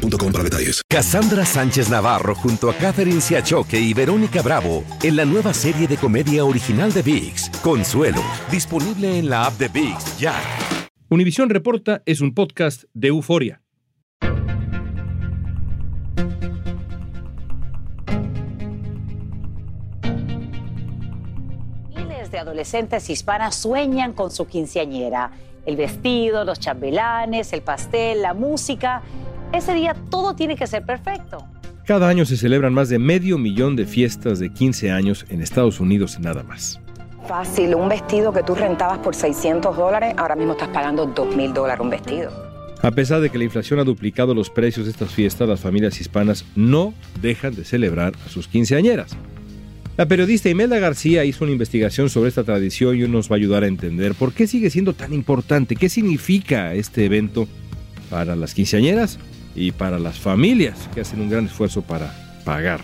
boostmobile para detalles. Cassandra Sánchez Navarro junto a Catherine Siachoque y Verónica Bravo en la nueva serie de comedia original de VIX, Consuelo, disponible en la app de VIX ya. Univisión Reporta es un podcast de euforia. Miles de adolescentes hispanas sueñan con su quinceañera. El vestido, los chambelanes, el pastel, la música ese día todo tiene que ser perfecto. Cada año se celebran más de medio millón de fiestas de 15 años en Estados Unidos nada más. Fácil, un vestido que tú rentabas por 600 dólares, ahora mismo estás pagando 2 mil dólares un vestido. A pesar de que la inflación ha duplicado los precios de estas fiestas, las familias hispanas no dejan de celebrar a sus quinceañeras. La periodista Imelda García hizo una investigación sobre esta tradición y nos va a ayudar a entender por qué sigue siendo tan importante, qué significa este evento para las quinceañeras y para las familias que hacen un gran esfuerzo para pagar.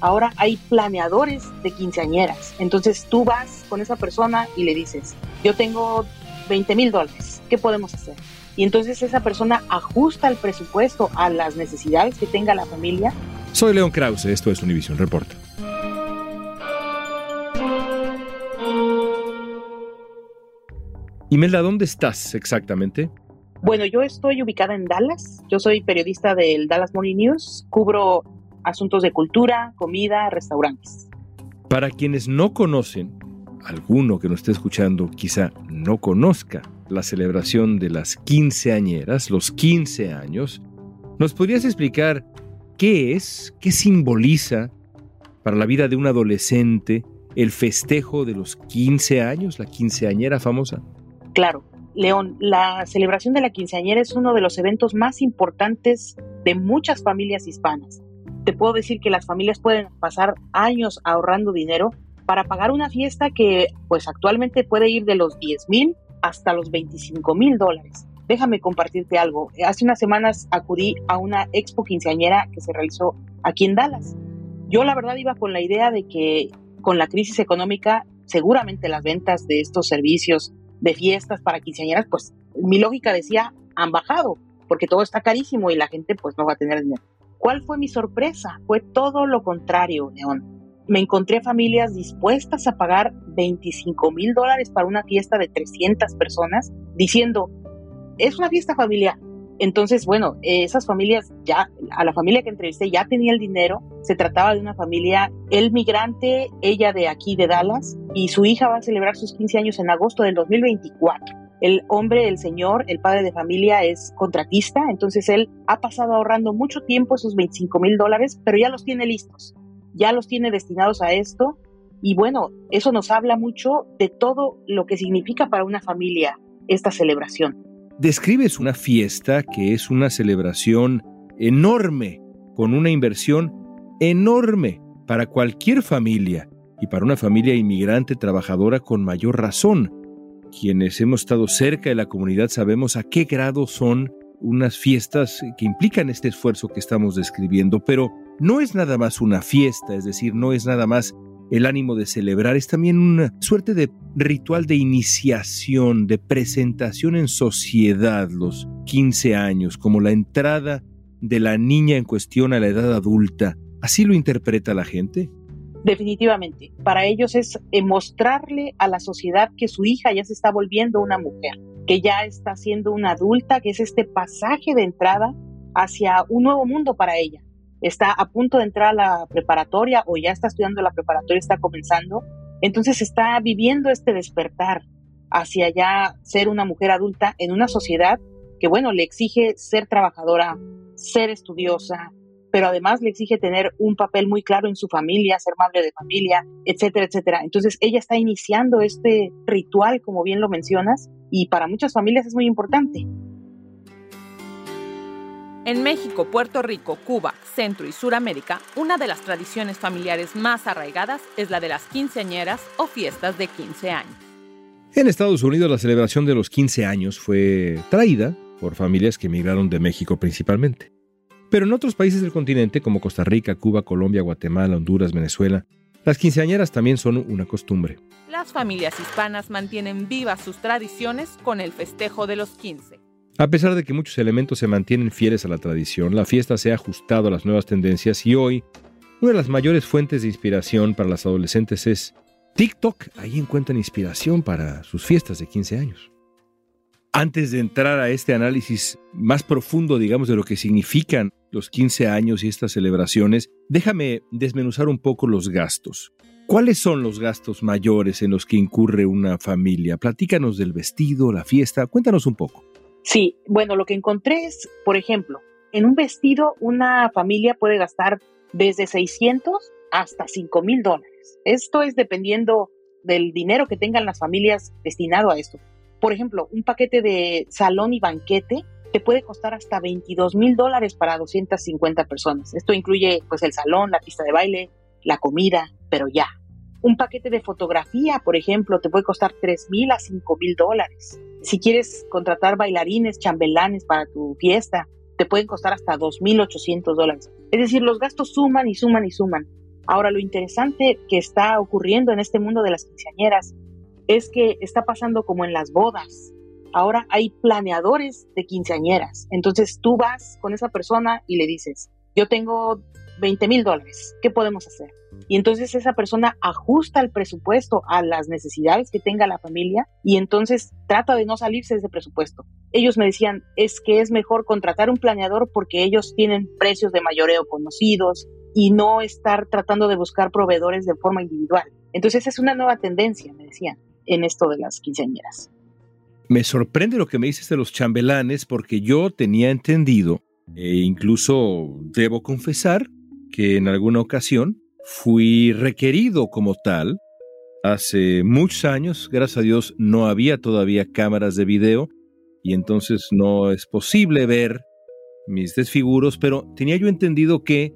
Ahora hay planeadores de quinceañeras. Entonces tú vas con esa persona y le dices, yo tengo 20 mil dólares, ¿qué podemos hacer? Y entonces esa persona ajusta el presupuesto a las necesidades que tenga la familia. Soy León Krause, esto es Univision Report. Imelda, ¿dónde estás exactamente? Bueno, yo estoy ubicada en Dallas. Yo soy periodista del Dallas Morning News. Cubro asuntos de cultura, comida, restaurantes. Para quienes no conocen, alguno que nos esté escuchando quizá no conozca la celebración de las quinceañeras, los 15 años, ¿nos podrías explicar qué es, qué simboliza para la vida de un adolescente el festejo de los 15 años, la quinceañera famosa? Claro, León, la celebración de la quinceañera es uno de los eventos más importantes de muchas familias hispanas. Te puedo decir que las familias pueden pasar años ahorrando dinero para pagar una fiesta que pues actualmente puede ir de los 10 mil hasta los 25 mil dólares. Déjame compartirte algo. Hace unas semanas acudí a una expo quinceañera que se realizó aquí en Dallas. Yo la verdad iba con la idea de que con la crisis económica seguramente las ventas de estos servicios de fiestas para quinceañeras, pues mi lógica decía, han bajado, porque todo está carísimo y la gente pues no va a tener dinero. ¿Cuál fue mi sorpresa? Fue todo lo contrario, León. Me encontré familias dispuestas a pagar 25 mil dólares para una fiesta de 300 personas, diciendo, es una fiesta familiar, entonces, bueno, esas familias ya, a la familia que entrevisté ya tenía el dinero, se trataba de una familia, el migrante, ella de aquí de Dallas, y su hija va a celebrar sus 15 años en agosto del 2024. El hombre, el señor, el padre de familia es contratista, entonces él ha pasado ahorrando mucho tiempo esos 25 mil dólares, pero ya los tiene listos, ya los tiene destinados a esto. Y bueno, eso nos habla mucho de todo lo que significa para una familia esta celebración. Describes una fiesta que es una celebración enorme, con una inversión enorme para cualquier familia y para una familia inmigrante trabajadora con mayor razón. Quienes hemos estado cerca de la comunidad sabemos a qué grado son unas fiestas que implican este esfuerzo que estamos describiendo, pero no es nada más una fiesta, es decir, no es nada más el ánimo de celebrar, es también una suerte de ritual de iniciación, de presentación en sociedad, los 15 años, como la entrada de la niña en cuestión a la edad adulta. ¿Así lo interpreta la gente? Definitivamente. Para ellos es eh, mostrarle a la sociedad que su hija ya se está volviendo una mujer, que ya está siendo una adulta, que es este pasaje de entrada hacia un nuevo mundo para ella está a punto de entrar a la preparatoria o ya está estudiando la preparatoria, está comenzando, entonces está viviendo este despertar hacia ya ser una mujer adulta en una sociedad que, bueno, le exige ser trabajadora, ser estudiosa, pero además le exige tener un papel muy claro en su familia, ser madre de familia, etcétera, etcétera. Entonces ella está iniciando este ritual, como bien lo mencionas, y para muchas familias es muy importante. En México, Puerto Rico, Cuba, Centro y Suramérica, una de las tradiciones familiares más arraigadas es la de las quinceañeras o fiestas de 15 años. En Estados Unidos la celebración de los 15 años fue traída por familias que emigraron de México principalmente. Pero en otros países del continente como Costa Rica, Cuba, Colombia, Guatemala, Honduras, Venezuela, las quinceañeras también son una costumbre. Las familias hispanas mantienen vivas sus tradiciones con el festejo de los 15. A pesar de que muchos elementos se mantienen fieles a la tradición, la fiesta se ha ajustado a las nuevas tendencias y hoy una de las mayores fuentes de inspiración para las adolescentes es TikTok. Ahí encuentran inspiración para sus fiestas de 15 años. Antes de entrar a este análisis más profundo, digamos, de lo que significan los 15 años y estas celebraciones, déjame desmenuzar un poco los gastos. ¿Cuáles son los gastos mayores en los que incurre una familia? Platícanos del vestido, la fiesta, cuéntanos un poco. Sí, bueno, lo que encontré es, por ejemplo, en un vestido una familia puede gastar desde 600 hasta 5 mil dólares. Esto es dependiendo del dinero que tengan las familias destinado a esto. Por ejemplo, un paquete de salón y banquete te puede costar hasta 22 mil dólares para 250 personas. Esto incluye pues el salón, la pista de baile, la comida, pero ya. Un paquete de fotografía, por ejemplo, te puede costar 3 mil a 5 mil dólares. Si quieres contratar bailarines, chambelanes para tu fiesta, te pueden costar hasta 2.800 dólares. Es decir, los gastos suman y suman y suman. Ahora, lo interesante que está ocurriendo en este mundo de las quinceañeras es que está pasando como en las bodas. Ahora hay planeadores de quinceañeras. Entonces tú vas con esa persona y le dices, yo tengo 20 mil dólares, ¿qué podemos hacer? Y entonces esa persona ajusta el presupuesto a las necesidades que tenga la familia y entonces trata de no salirse de ese presupuesto. Ellos me decían, es que es mejor contratar un planeador porque ellos tienen precios de mayoreo conocidos y no estar tratando de buscar proveedores de forma individual. Entonces es una nueva tendencia, me decían, en esto de las quinceañeras. Me sorprende lo que me dices de los chambelanes porque yo tenía entendido, e incluso debo confesar, que en alguna ocasión fui requerido como tal. Hace muchos años, gracias a Dios, no había todavía cámaras de video y entonces no es posible ver mis desfiguros, pero tenía yo entendido que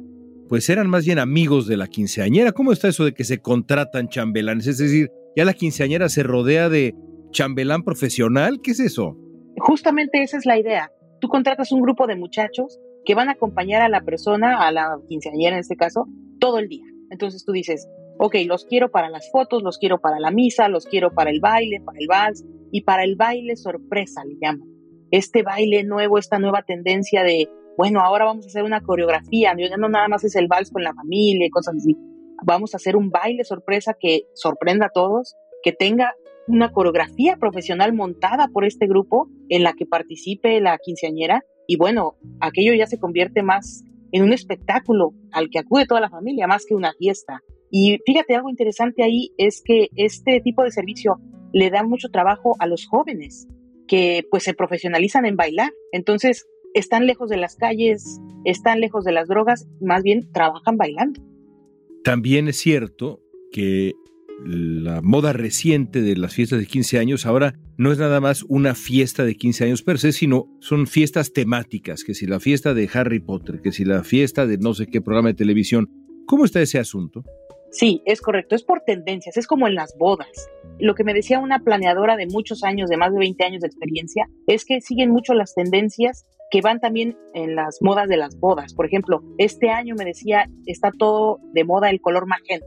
pues eran más bien amigos de la quinceañera. ¿Cómo está eso de que se contratan chambelanes? Es decir, ya la quinceañera se rodea de chambelán profesional. ¿Qué es eso? Justamente esa es la idea. Tú contratas un grupo de muchachos que van a acompañar a la persona, a la quinceañera en este caso, todo el día. Entonces tú dices, ok, los quiero para las fotos, los quiero para la misa, los quiero para el baile, para el vals y para el baile sorpresa, le llaman. Este baile nuevo, esta nueva tendencia de, bueno, ahora vamos a hacer una coreografía, no nada más es el vals con la familia y cosas así. Vamos a hacer un baile sorpresa que sorprenda a todos, que tenga una coreografía profesional montada por este grupo en la que participe la quinceañera y bueno, aquello ya se convierte más en un espectáculo al que acude toda la familia, más que una fiesta. Y fíjate, algo interesante ahí es que este tipo de servicio le da mucho trabajo a los jóvenes que pues se profesionalizan en bailar. Entonces, están lejos de las calles, están lejos de las drogas, más bien trabajan bailando. También es cierto que la moda reciente de las fiestas de 15 años ahora no es nada más una fiesta de 15 años per se, sino son fiestas temáticas, que si la fiesta de Harry Potter, que si la fiesta de no sé qué programa de televisión. ¿Cómo está ese asunto? Sí, es correcto, es por tendencias, es como en las bodas. Lo que me decía una planeadora de muchos años, de más de 20 años de experiencia, es que siguen mucho las tendencias que van también en las modas de las bodas. Por ejemplo, este año me decía, está todo de moda el color magenta.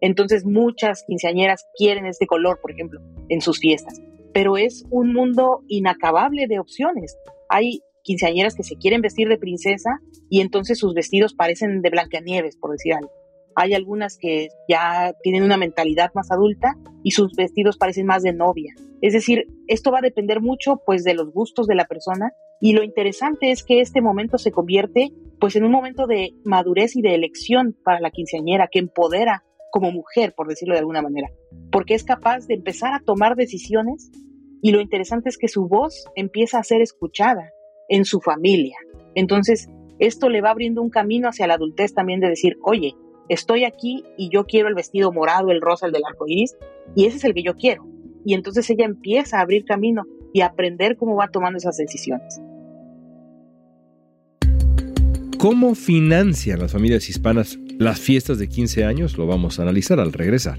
Entonces muchas quinceañeras quieren este color, por ejemplo, en sus fiestas. Pero es un mundo inacabable de opciones. Hay quinceañeras que se quieren vestir de princesa y entonces sus vestidos parecen de Blancanieves, por decir algo. Hay algunas que ya tienen una mentalidad más adulta y sus vestidos parecen más de novia. Es decir, esto va a depender mucho pues de los gustos de la persona y lo interesante es que este momento se convierte pues en un momento de madurez y de elección para la quinceañera que empodera como mujer, por decirlo de alguna manera, porque es capaz de empezar a tomar decisiones y lo interesante es que su voz empieza a ser escuchada en su familia. Entonces, esto le va abriendo un camino hacia la adultez también de decir, oye, estoy aquí y yo quiero el vestido morado, el rosa, el del arco iris, y ese es el que yo quiero. Y entonces ella empieza a abrir camino y a aprender cómo va tomando esas decisiones. ¿Cómo financian las familias hispanas las fiestas de 15 años? Lo vamos a analizar al regresar.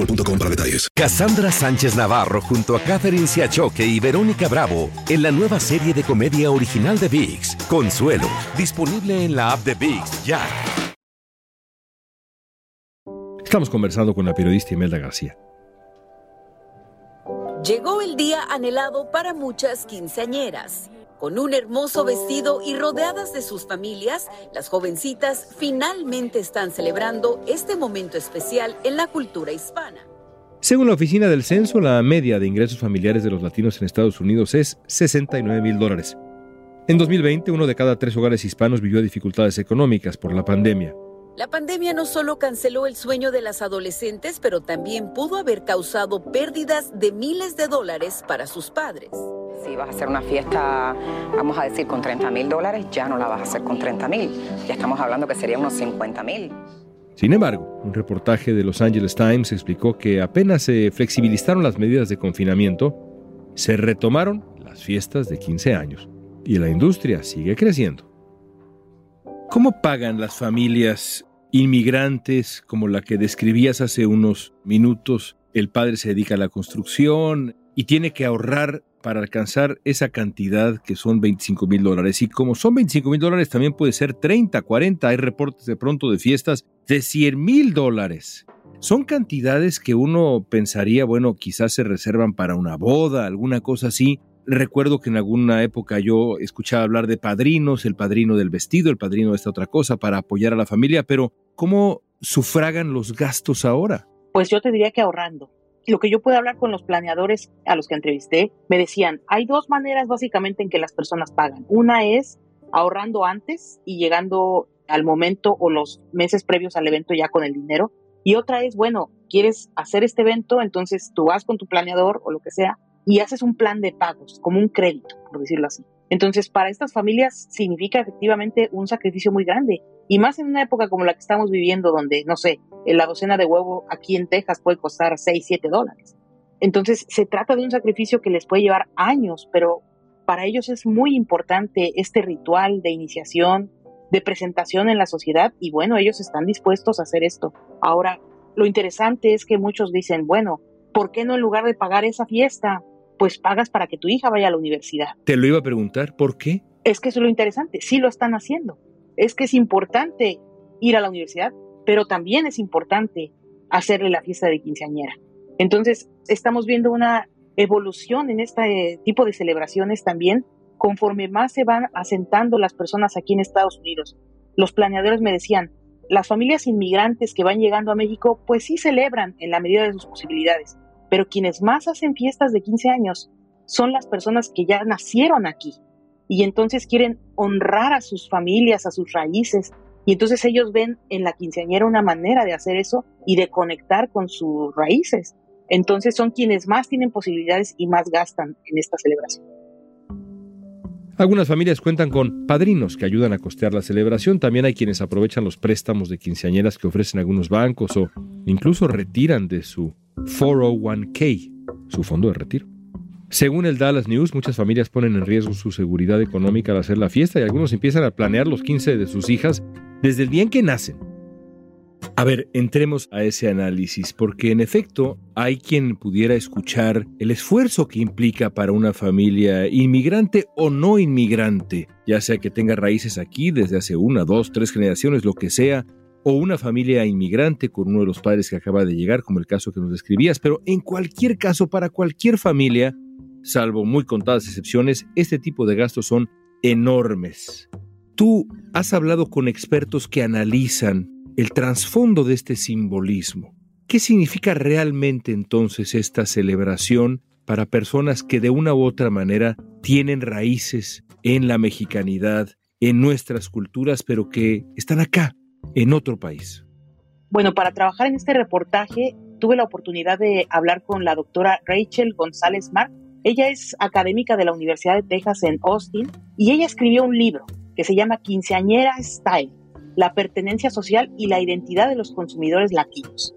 boostmobile.com para detalles. Cassandra Sánchez Navarro junto a Catherine Siachoque y Verónica Bravo en la nueva serie de comedia original de VIX, Consuelo, disponible en la app de VIX ya. Estamos conversando con la periodista Imelda García. Llegó el día anhelado para muchas quinceañeras. Con un hermoso vestido y rodeadas de sus familias, las jovencitas finalmente están celebrando este momento especial en la cultura hispana. Según la oficina del censo, la media de ingresos familiares de los latinos en Estados Unidos es 69 mil dólares. En 2020, uno de cada tres hogares hispanos vivió dificultades económicas por la pandemia. La pandemia no solo canceló el sueño de las adolescentes, pero también pudo haber causado pérdidas de miles de dólares para sus padres. Si vas a hacer una fiesta, vamos a decir, con 30 mil dólares, ya no la vas a hacer con 30 mil. Ya estamos hablando que serían unos 50 mil. Sin embargo, un reportaje de Los Angeles Times explicó que apenas se flexibilizaron las medidas de confinamiento, se retomaron las fiestas de 15 años y la industria sigue creciendo. ¿Cómo pagan las familias inmigrantes como la que describías hace unos minutos? El padre se dedica a la construcción y tiene que ahorrar para alcanzar esa cantidad que son 25 mil dólares. Y como son 25 mil dólares, también puede ser 30, 40. Hay reportes de pronto de fiestas de 100 mil dólares. Son cantidades que uno pensaría, bueno, quizás se reservan para una boda, alguna cosa así. Recuerdo que en alguna época yo escuchaba hablar de padrinos, el padrino del vestido, el padrino de esta otra cosa, para apoyar a la familia, pero ¿cómo sufragan los gastos ahora? Pues yo te diría que ahorrando lo que yo puedo hablar con los planeadores a los que entrevisté, me decían, hay dos maneras básicamente en que las personas pagan. Una es ahorrando antes y llegando al momento o los meses previos al evento ya con el dinero. Y otra es, bueno, quieres hacer este evento, entonces tú vas con tu planeador o lo que sea y haces un plan de pagos, como un crédito, por decirlo así. Entonces, para estas familias significa efectivamente un sacrificio muy grande. Y más en una época como la que estamos viviendo, donde, no sé, la docena de huevo aquí en Texas puede costar 6, 7 dólares. Entonces, se trata de un sacrificio que les puede llevar años, pero para ellos es muy importante este ritual de iniciación, de presentación en la sociedad, y bueno, ellos están dispuestos a hacer esto. Ahora, lo interesante es que muchos dicen, bueno, ¿por qué no en lugar de pagar esa fiesta, pues pagas para que tu hija vaya a la universidad. Te lo iba a preguntar, ¿por qué? Es que eso es lo interesante, sí lo están haciendo. Es que es importante ir a la universidad, pero también es importante hacerle la fiesta de quinceañera. Entonces, estamos viendo una evolución en este tipo de celebraciones también, conforme más se van asentando las personas aquí en Estados Unidos. Los planeadores me decían, las familias inmigrantes que van llegando a México, pues sí celebran en la medida de sus posibilidades, pero quienes más hacen fiestas de 15 años son las personas que ya nacieron aquí y entonces quieren honrar a sus familias, a sus raíces. Y entonces ellos ven en la quinceañera una manera de hacer eso y de conectar con sus raíces. Entonces son quienes más tienen posibilidades y más gastan en esta celebración. Algunas familias cuentan con padrinos que ayudan a costear la celebración. También hay quienes aprovechan los préstamos de quinceañeras que ofrecen algunos bancos o incluso retiran de su 401k, su fondo de retiro. Según el Dallas News, muchas familias ponen en riesgo su seguridad económica al hacer la fiesta y algunos empiezan a planear los 15 de sus hijas desde el día en que nacen. A ver, entremos a ese análisis, porque en efecto hay quien pudiera escuchar el esfuerzo que implica para una familia inmigrante o no inmigrante, ya sea que tenga raíces aquí desde hace una, dos, tres generaciones, lo que sea, o una familia inmigrante con uno de los padres que acaba de llegar, como el caso que nos describías, pero en cualquier caso, para cualquier familia, salvo muy contadas excepciones, este tipo de gastos son enormes. Tú has hablado con expertos que analizan el trasfondo de este simbolismo. ¿Qué significa realmente entonces esta celebración para personas que de una u otra manera tienen raíces en la mexicanidad, en nuestras culturas, pero que están acá, en otro país? Bueno, para trabajar en este reportaje tuve la oportunidad de hablar con la doctora Rachel González Mark. Ella es académica de la Universidad de Texas en Austin y ella escribió un libro que se llama Quinceañera Style, la pertenencia social y la identidad de los consumidores latinos.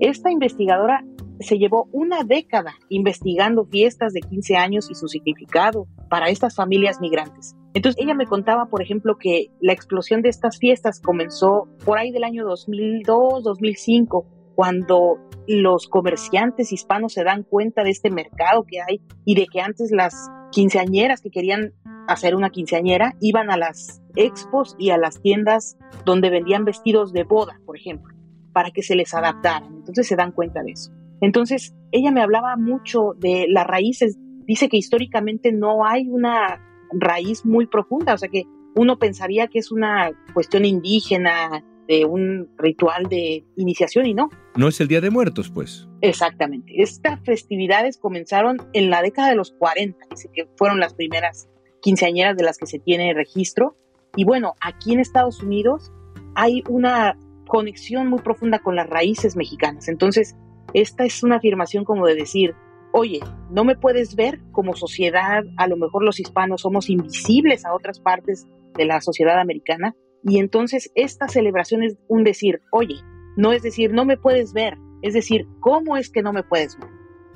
Esta investigadora se llevó una década investigando fiestas de 15 años y su significado para estas familias migrantes. Entonces ella me contaba, por ejemplo, que la explosión de estas fiestas comenzó por ahí del año 2002, 2005, cuando los comerciantes hispanos se dan cuenta de este mercado que hay y de que antes las quinceañeras que querían hacer una quinceañera iban a las expos y a las tiendas donde vendían vestidos de boda, por ejemplo, para que se les adaptaran. Entonces se dan cuenta de eso. Entonces ella me hablaba mucho de las raíces. Dice que históricamente no hay una raíz muy profunda, o sea que uno pensaría que es una cuestión indígena, de un ritual de iniciación y no. No es el Día de Muertos, pues. Exactamente. Estas festividades comenzaron en la década de los 40, dice que fueron las primeras quinceañeras de las que se tiene registro. Y bueno, aquí en Estados Unidos hay una conexión muy profunda con las raíces mexicanas. Entonces, esta es una afirmación como de decir, oye, no me puedes ver como sociedad, a lo mejor los hispanos somos invisibles a otras partes de la sociedad americana, y entonces esta celebración es un decir, oye, no es decir, no me puedes ver, es decir, ¿cómo es que no me puedes ver?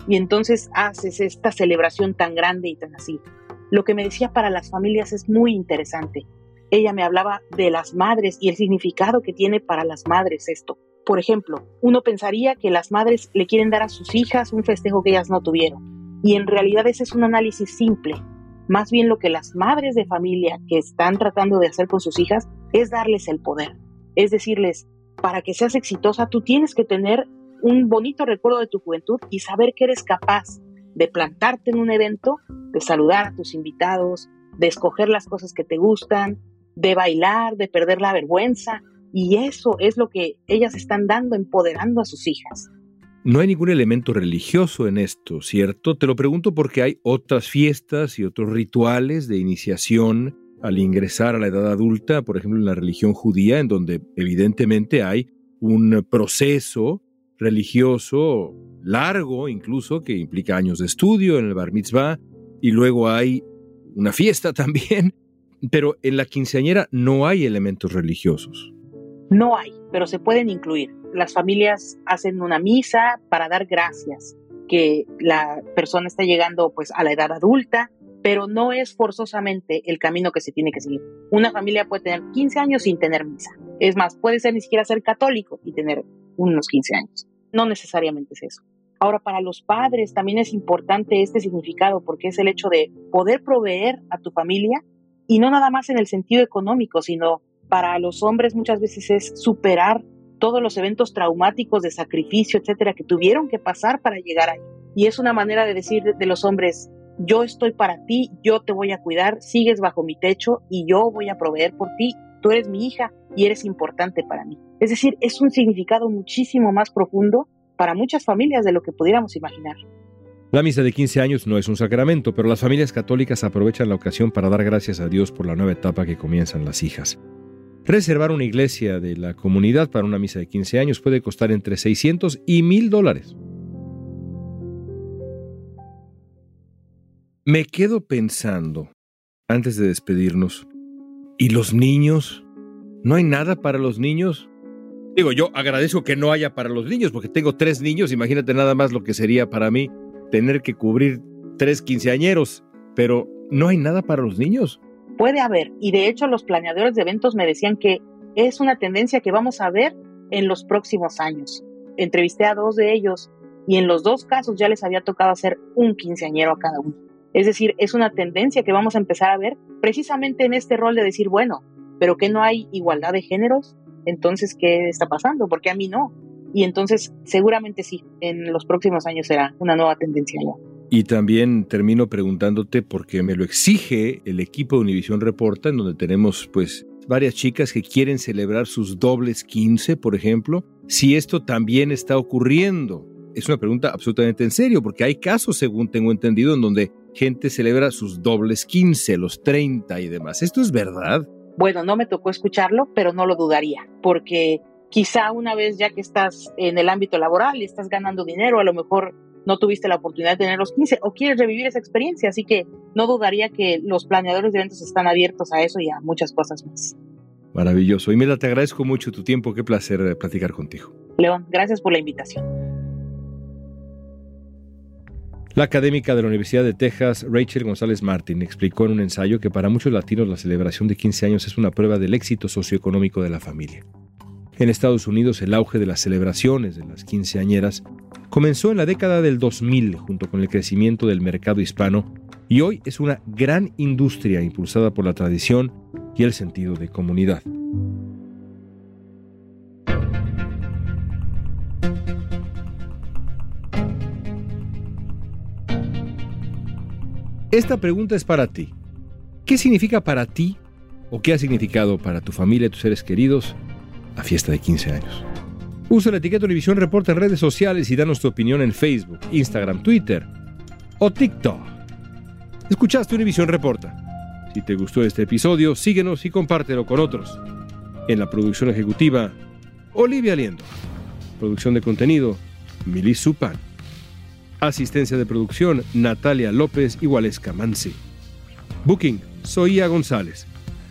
Y entonces haces esta celebración tan grande y tan así. Lo que me decía para las familias es muy interesante. Ella me hablaba de las madres y el significado que tiene para las madres esto. Por ejemplo, uno pensaría que las madres le quieren dar a sus hijas un festejo que ellas no tuvieron. Y en realidad ese es un análisis simple. Más bien lo que las madres de familia que están tratando de hacer con sus hijas es darles el poder. Es decirles, para que seas exitosa, tú tienes que tener un bonito recuerdo de tu juventud y saber que eres capaz de plantarte en un evento, de saludar a tus invitados, de escoger las cosas que te gustan, de bailar, de perder la vergüenza. Y eso es lo que ellas están dando, empoderando a sus hijas. No hay ningún elemento religioso en esto, ¿cierto? Te lo pregunto porque hay otras fiestas y otros rituales de iniciación al ingresar a la edad adulta, por ejemplo en la religión judía, en donde evidentemente hay un proceso religioso largo incluso, que implica años de estudio en el bar mitzvah, y luego hay una fiesta también, pero en la quinceañera no hay elementos religiosos. No hay, pero se pueden incluir. Las familias hacen una misa para dar gracias que la persona está llegando pues a la edad adulta, pero no es forzosamente el camino que se tiene que seguir. Una familia puede tener 15 años sin tener misa. Es más, puede ser ni siquiera ser católico y tener unos 15 años. No necesariamente es eso. Ahora, para los padres también es importante este significado porque es el hecho de poder proveer a tu familia y no nada más en el sentido económico, sino para los hombres muchas veces es superar todos los eventos traumáticos de sacrificio, etcétera, que tuvieron que pasar para llegar ahí. Y es una manera de decir de los hombres, yo estoy para ti, yo te voy a cuidar, sigues bajo mi techo y yo voy a proveer por ti, tú eres mi hija y eres importante para mí. Es decir, es un significado muchísimo más profundo para muchas familias de lo que pudiéramos imaginar. La misa de 15 años no es un sacramento, pero las familias católicas aprovechan la ocasión para dar gracias a Dios por la nueva etapa que comienzan las hijas. Reservar una iglesia de la comunidad para una misa de 15 años puede costar entre 600 y 1000 dólares. Me quedo pensando, antes de despedirnos, ¿y los niños? ¿No hay nada para los niños? Digo, yo agradezco que no haya para los niños, porque tengo tres niños, imagínate nada más lo que sería para mí tener que cubrir tres quinceañeros, pero ¿no hay nada para los niños? Puede haber, y de hecho los planeadores de eventos me decían que es una tendencia que vamos a ver en los próximos años. Entrevisté a dos de ellos y en los dos casos ya les había tocado hacer un quinceañero a cada uno. Es decir, es una tendencia que vamos a empezar a ver precisamente en este rol de decir, bueno, pero que no hay igualdad de géneros, entonces, ¿qué está pasando? Porque a mí no. Y entonces, seguramente sí, en los próximos años será una nueva tendencia. Y también termino preguntándote, porque me lo exige el equipo de Univisión Reporta, en donde tenemos pues varias chicas que quieren celebrar sus dobles 15, por ejemplo, si esto también está ocurriendo es una pregunta absolutamente en serio, porque hay casos, según tengo entendido, en donde gente celebra sus dobles 15, los 30 y demás. ¿Esto es verdad? Bueno, no me tocó escucharlo, pero no lo dudaría, porque quizá una vez ya que estás en el ámbito laboral y estás ganando dinero, a lo mejor no tuviste la oportunidad de tener los 15 o quieres revivir esa experiencia, así que no dudaría que los planeadores de eventos están abiertos a eso y a muchas cosas más. Maravilloso. Imelda, te agradezco mucho tu tiempo, qué placer eh, platicar contigo. León, gracias por la invitación. La académica de la Universidad de Texas, Rachel González Martin, explicó en un ensayo que para muchos latinos la celebración de 15 años es una prueba del éxito socioeconómico de la familia. En Estados Unidos, el auge de las celebraciones de las quinceañeras comenzó en la década del 2000 junto con el crecimiento del mercado hispano y hoy es una gran industria impulsada por la tradición y el sentido de comunidad. Esta pregunta es para ti. ¿Qué significa para ti o qué ha significado para tu familia y tus seres queridos la fiesta de 15 años? Usa la etiqueta Univisión Reporta en redes sociales y danos tu opinión en Facebook, Instagram, Twitter o TikTok. Escuchaste Univisión Reporta. Si te gustó este episodio, síguenos y compártelo con otros. En la producción ejecutiva, Olivia Liendo. Producción de contenido, Milis Supan. Asistencia de producción, Natalia López y Waleska Mansi. Booking, Soía González.